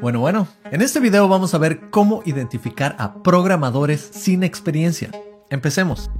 Bueno, bueno, en este video vamos a ver cómo identificar a programadores sin experiencia. Empecemos.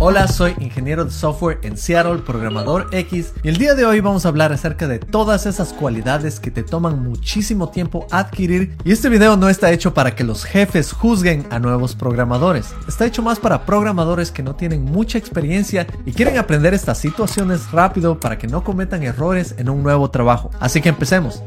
Hola, soy ingeniero de software en Seattle, programador X, y el día de hoy vamos a hablar acerca de todas esas cualidades que te toman muchísimo tiempo adquirir. Y este video no está hecho para que los jefes juzguen a nuevos programadores, está hecho más para programadores que no tienen mucha experiencia y quieren aprender estas situaciones rápido para que no cometan errores en un nuevo trabajo. Así que empecemos.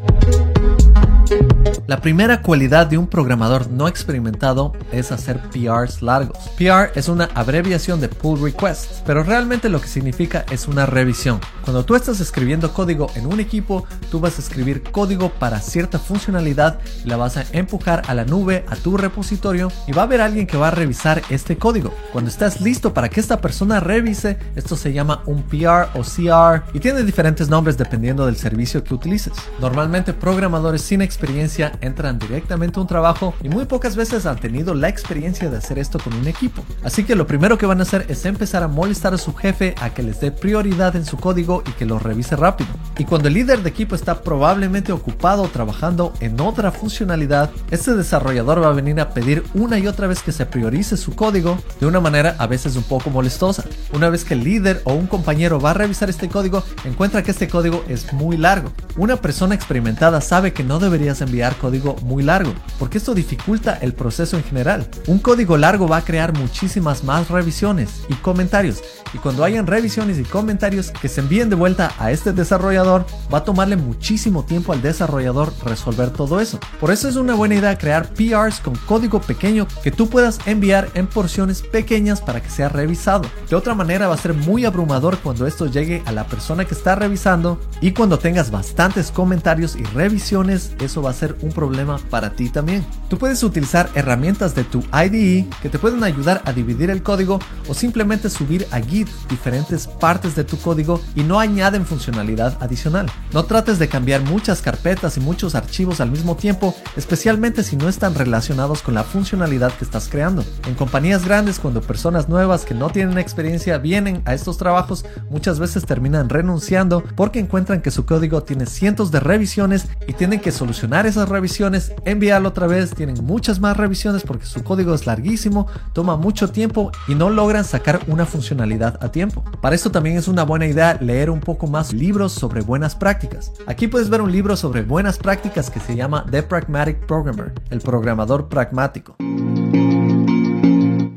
La primera cualidad de un programador no experimentado es hacer PRs largos. PR es una abreviación de pull requests, pero realmente lo que significa es una revisión. Cuando tú estás escribiendo código en un equipo, tú vas a escribir código para cierta funcionalidad y la vas a empujar a la nube, a tu repositorio y va a haber alguien que va a revisar este código. Cuando estás listo para que esta persona revise, esto se llama un PR o CR y tiene diferentes nombres dependiendo del servicio que utilices. Normalmente programadores sin experiencia entran directamente a un trabajo y muy pocas veces han tenido la experiencia de hacer esto con un equipo. Así que lo primero que van a hacer es empezar a molestar a su jefe a que les dé prioridad en su código y que lo revise rápido. Y cuando el líder de equipo está probablemente ocupado trabajando en otra funcionalidad, este desarrollador va a venir a pedir una y otra vez que se priorice su código de una manera a veces un poco molestosa. Una vez que el líder o un compañero va a revisar este código, encuentra que este código es muy largo. Una persona experimentada sabe que no deberías enviar código muy largo, porque esto dificulta el proceso en general. Un código largo va a crear muchísimas más revisiones y comentarios, y cuando hayan revisiones y comentarios que se envíen de vuelta a este desarrollador, va a tomarle muchísimo tiempo al desarrollador resolver todo eso. Por eso es una buena idea crear PRs con código pequeño que tú puedas enviar en porciones pequeñas para que sea revisado. De otra manera va a ser muy abrumador cuando esto llegue a la persona que está revisando y cuando tengas bastantes comentarios y revisiones, eso va a ser un problema para ti también. Tú puedes utilizar herramientas de tu IDE que te pueden ayudar a dividir el código o simplemente subir a Git diferentes partes de tu código y no añaden funcionalidad adicional. No trates de cambiar muchas carpetas y muchos archivos al mismo tiempo, especialmente si no están relacionados con la funcionalidad que estás creando. En compañías grandes, cuando personas nuevas que no tienen experiencia vienen a estos trabajos, muchas veces terminan renunciando porque encuentran que su código tiene cientos de revisiones y tienen que solucionar esas revisiones, enviarlo otra vez, tienen muchas más revisiones porque su código es larguísimo, toma mucho tiempo y no logran sacar una funcionalidad a tiempo. Para esto también es una buena idea leer un poco más libros sobre buenas prácticas. Aquí puedes ver un libro sobre buenas prácticas que se llama The Pragmatic Programmer, el programador pragmático.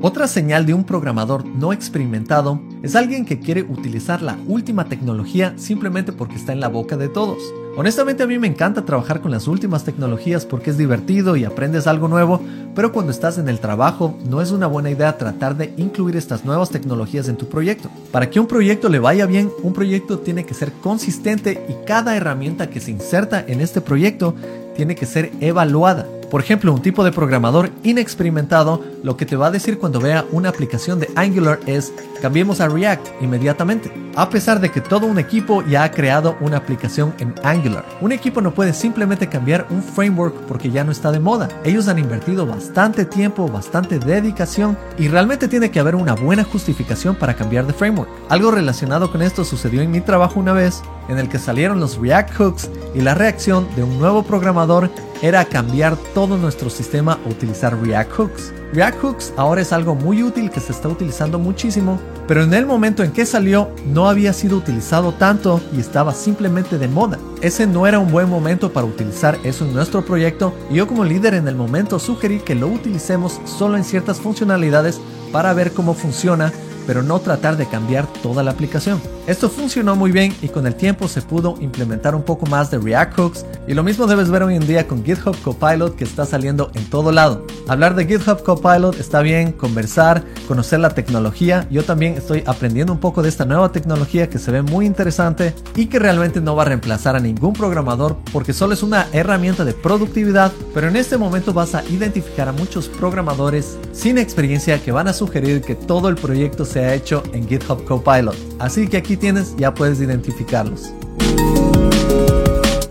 Otra señal de un programador no experimentado es alguien que quiere utilizar la última tecnología simplemente porque está en la boca de todos. Honestamente a mí me encanta trabajar con las últimas tecnologías porque es divertido y aprendes algo nuevo, pero cuando estás en el trabajo no es una buena idea tratar de incluir estas nuevas tecnologías en tu proyecto. Para que un proyecto le vaya bien, un proyecto tiene que ser consistente y cada herramienta que se inserta en este proyecto tiene que ser evaluada. Por ejemplo, un tipo de programador inexperimentado lo que te va a decir cuando vea una aplicación de Angular es cambiemos a React inmediatamente, a pesar de que todo un equipo ya ha creado una aplicación en Angular. Un equipo no puede simplemente cambiar un framework porque ya no está de moda. Ellos han invertido bastante tiempo, bastante dedicación y realmente tiene que haber una buena justificación para cambiar de framework. Algo relacionado con esto sucedió en mi trabajo una vez en el que salieron los React Hooks y la reacción de un nuevo programador era cambiar todo nuestro sistema a utilizar React Hooks. React Hooks ahora es algo muy útil que se está utilizando muchísimo, pero en el momento en que salió no había sido utilizado tanto y estaba simplemente de moda. Ese no era un buen momento para utilizar eso en nuestro proyecto y yo como líder en el momento sugerí que lo utilicemos solo en ciertas funcionalidades para ver cómo funciona pero no tratar de cambiar toda la aplicación. Esto funcionó muy bien y con el tiempo se pudo implementar un poco más de React Hooks y lo mismo debes ver hoy en día con GitHub Copilot que está saliendo en todo lado. Hablar de GitHub Copilot está bien, conversar, conocer la tecnología. Yo también estoy aprendiendo un poco de esta nueva tecnología que se ve muy interesante y que realmente no va a reemplazar a ningún programador porque solo es una herramienta de productividad, pero en este momento vas a identificar a muchos programadores sin experiencia que van a sugerir que todo el proyecto se ha hecho en GitHub Copilot. Así que aquí tienes, ya puedes identificarlos.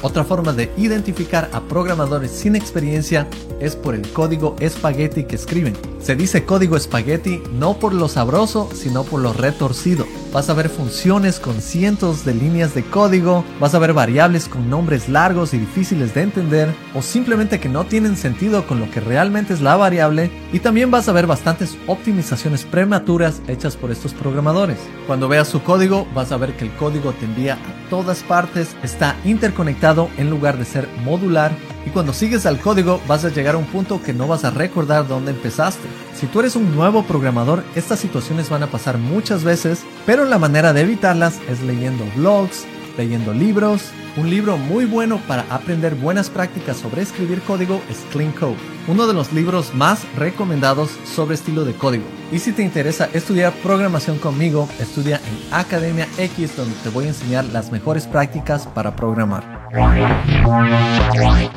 Otra forma de identificar a programadores sin experiencia es por el código espagueti que escriben. Se dice código espagueti no por lo sabroso, sino por lo retorcido. vas a ver funciones con cientos de líneas de código, vas a ver variables con nombres largos y difíciles de entender, o simplemente que no tienen sentido con lo que realmente es la variable, y también vas a ver bastantes optimizaciones prematuras hechas por estos programadores. Cuando veas su código, vas a ver que el código te envía a todas partes, está interconectado en lugar de ser modular y cuando sigues al código vas a llegar a un punto que no vas a recordar dónde empezaste. Si tú eres un nuevo programador, estas situaciones van a pasar muchas veces, pero la manera de evitarlas es leyendo blogs, leyendo libros. Un libro muy bueno para aprender buenas prácticas sobre escribir código es Clean Code, uno de los libros más recomendados sobre estilo de código. Y si te interesa estudiar programación conmigo, estudia en Academia X donde te voy a enseñar las mejores prácticas para programar.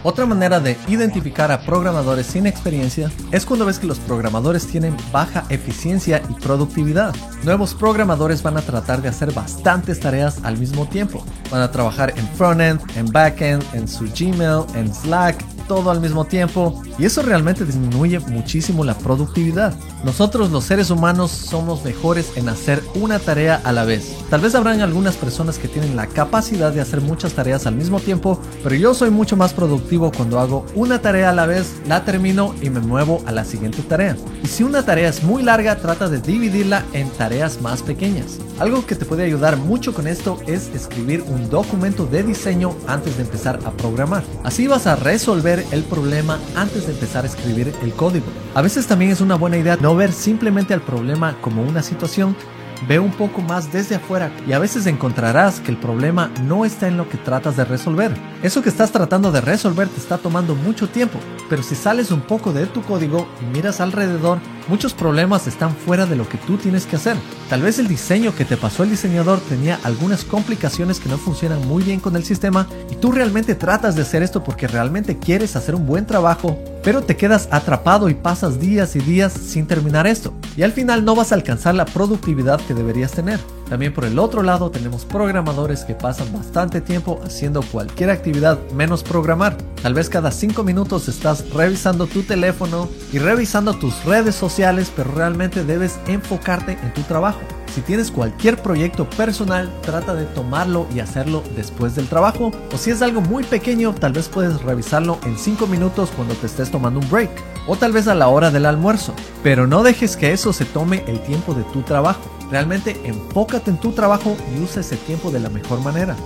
Otra manera de identificar a programadores sin experiencia es cuando ves que los programadores tienen baja eficiencia y productividad. Nuevos programadores van a tratar de hacer bastantes tareas al mismo tiempo. Van a trabajar en frontend, en backend, en su Gmail, en Slack, todo al mismo tiempo y eso realmente disminuye muchísimo la productividad. Nosotros los seres humanos somos mejores en hacer una tarea a la vez. Tal vez habrán algunas personas que tienen la capacidad de hacer muchas tareas al mismo tiempo, pero yo soy mucho más productivo cuando hago una tarea a la vez, la termino y me muevo a la siguiente tarea. Y si una tarea es muy larga, trata de dividirla en tareas más pequeñas. Algo que te puede ayudar mucho con esto es escribir un documento de diseño antes de empezar a programar. Así vas a resolver el problema antes empezar a escribir el código. A veces también es una buena idea no ver simplemente al problema como una situación, Ve un poco más desde afuera y a veces encontrarás que el problema no está en lo que tratas de resolver. Eso que estás tratando de resolver te está tomando mucho tiempo, pero si sales un poco de tu código y miras alrededor, muchos problemas están fuera de lo que tú tienes que hacer. Tal vez el diseño que te pasó el diseñador tenía algunas complicaciones que no funcionan muy bien con el sistema y tú realmente tratas de hacer esto porque realmente quieres hacer un buen trabajo pero te quedas atrapado y pasas días y días sin terminar esto. Y al final no vas a alcanzar la productividad que deberías tener. También por el otro lado tenemos programadores que pasan bastante tiempo haciendo cualquier actividad menos programar. Tal vez cada 5 minutos estás revisando tu teléfono y revisando tus redes sociales, pero realmente debes enfocarte en tu trabajo. Si tienes cualquier proyecto personal, trata de tomarlo y hacerlo después del trabajo. O si es algo muy pequeño, tal vez puedes revisarlo en 5 minutos cuando te estés tomando un break. O tal vez a la hora del almuerzo. Pero no dejes que eso se tome el tiempo de tu trabajo. Realmente enfócate en tu trabajo y usa ese tiempo de la mejor manera.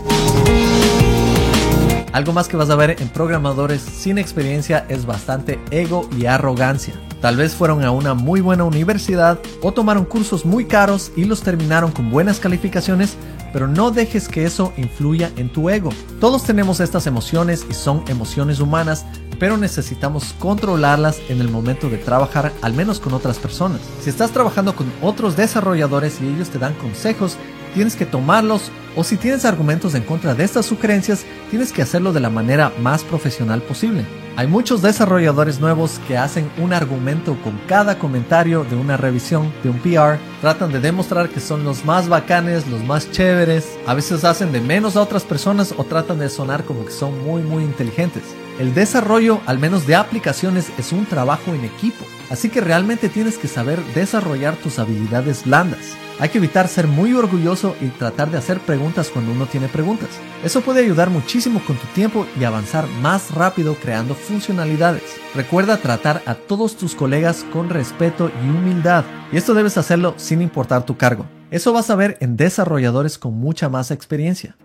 Algo más que vas a ver en programadores sin experiencia es bastante ego y arrogancia. Tal vez fueron a una muy buena universidad o tomaron cursos muy caros y los terminaron con buenas calificaciones, pero no dejes que eso influya en tu ego. Todos tenemos estas emociones y son emociones humanas, pero necesitamos controlarlas en el momento de trabajar, al menos con otras personas. Si estás trabajando con otros desarrolladores y ellos te dan consejos, tienes que tomarlos o si tienes argumentos en contra de estas sugerencias, tienes que hacerlo de la manera más profesional posible. Hay muchos desarrolladores nuevos que hacen un argumento con cada comentario de una revisión, de un PR. Tratan de demostrar que son los más bacanes, los más chéveres. A veces hacen de menos a otras personas o tratan de sonar como que son muy muy inteligentes. El desarrollo, al menos de aplicaciones, es un trabajo en equipo. Así que realmente tienes que saber desarrollar tus habilidades blandas. Hay que evitar ser muy orgulloso y tratar de hacer preguntas cuando uno tiene preguntas. Eso puede ayudar muchísimo con tu tiempo y avanzar más rápido creando funcionalidades. Recuerda tratar a todos tus colegas con respeto y humildad. Y esto debes hacerlo sin importar tu cargo. Eso vas a ver en desarrolladores con mucha más experiencia.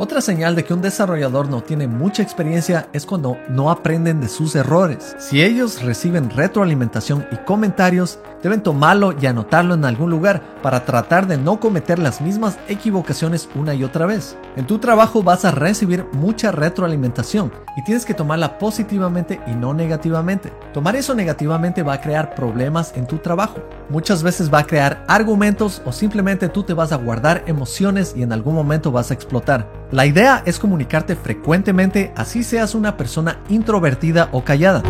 Otra señal de que un desarrollador no tiene mucha experiencia es cuando no aprenden de sus errores. Si ellos reciben retroalimentación y comentarios, deben tomarlo y anotarlo en algún lugar para tratar de no cometer las mismas equivocaciones una y otra vez. En tu trabajo vas a recibir mucha retroalimentación y tienes que tomarla positivamente y no negativamente. Tomar eso negativamente va a crear problemas en tu trabajo. Muchas veces va a crear argumentos o simplemente tú te vas a guardar emociones y en algún momento vas a explotar. La idea es comunicarte frecuentemente así seas una persona introvertida o callada.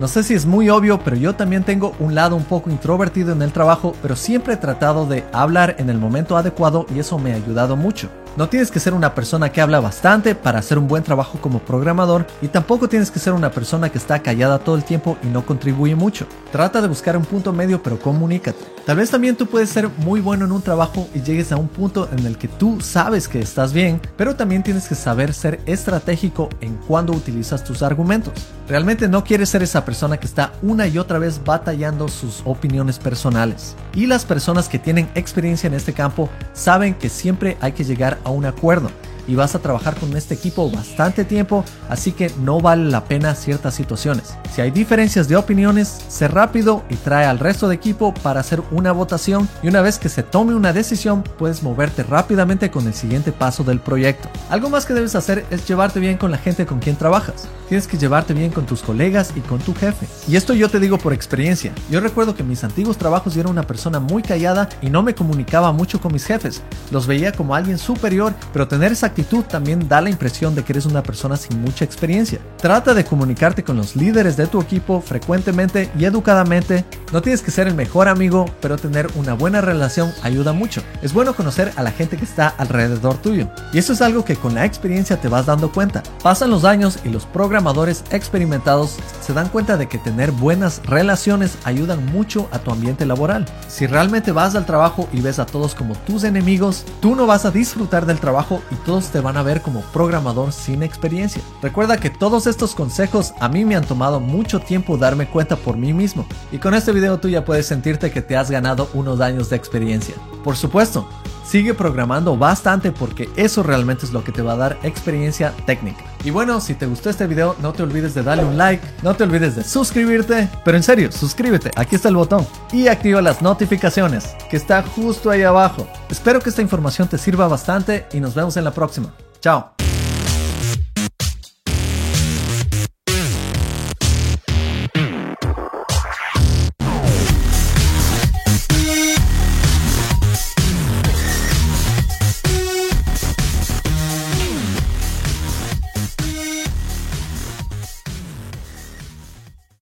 No sé si es muy obvio, pero yo también tengo un lado un poco introvertido en el trabajo, pero siempre he tratado de hablar en el momento adecuado y eso me ha ayudado mucho. No tienes que ser una persona que habla bastante para hacer un buen trabajo como programador y tampoco tienes que ser una persona que está callada todo el tiempo y no contribuye mucho. Trata de buscar un punto medio pero comunícate. Tal vez también tú puedes ser muy bueno en un trabajo y llegues a un punto en el que tú sabes que estás bien, pero también tienes que saber ser estratégico en cuando utilizas tus argumentos. Realmente no quieres ser esa persona que está una y otra vez batallando sus opiniones personales. Y las personas que tienen experiencia en este campo saben que siempre hay que llegar a un acuerdo y vas a trabajar con este equipo bastante tiempo, así que no vale la pena ciertas situaciones. Si hay diferencias de opiniones, sé rápido y trae al resto de equipo para hacer una votación y una vez que se tome una decisión, puedes moverte rápidamente con el siguiente paso del proyecto. Algo más que debes hacer es llevarte bien con la gente con quien trabajas. Tienes que llevarte bien con tus colegas y con tu jefe. Y esto yo te digo por experiencia. Yo recuerdo que mis antiguos trabajos yo una persona muy callada y no me comunicaba mucho con mis jefes. Los veía como alguien superior, pero tener esa actitud también da la impresión de que eres una persona sin mucha experiencia. Trata de comunicarte con los líderes de tu equipo frecuentemente y educadamente. No tienes que ser el mejor amigo, pero tener una buena relación ayuda mucho. Es bueno conocer a la gente que está alrededor tuyo. Y eso es algo que con la experiencia te vas dando cuenta. Pasan los años y los programadores experimentados se dan cuenta de que tener buenas relaciones ayudan mucho a tu ambiente laboral. Si realmente vas al trabajo y ves a todos como tus enemigos, tú no vas a disfrutar del trabajo y te van a ver como programador sin experiencia. Recuerda que todos estos consejos a mí me han tomado mucho tiempo darme cuenta por mí mismo y con este video tú ya puedes sentirte que te has ganado unos años de experiencia. Por supuesto, sigue programando bastante porque eso realmente es lo que te va a dar experiencia técnica. Y bueno, si te gustó este video, no te olvides de darle un like, no te olvides de suscribirte, pero en serio, suscríbete, aquí está el botón y activa las notificaciones que está justo ahí abajo. Espero que esta información te sirva bastante y nos vemos en la próxima. Chao.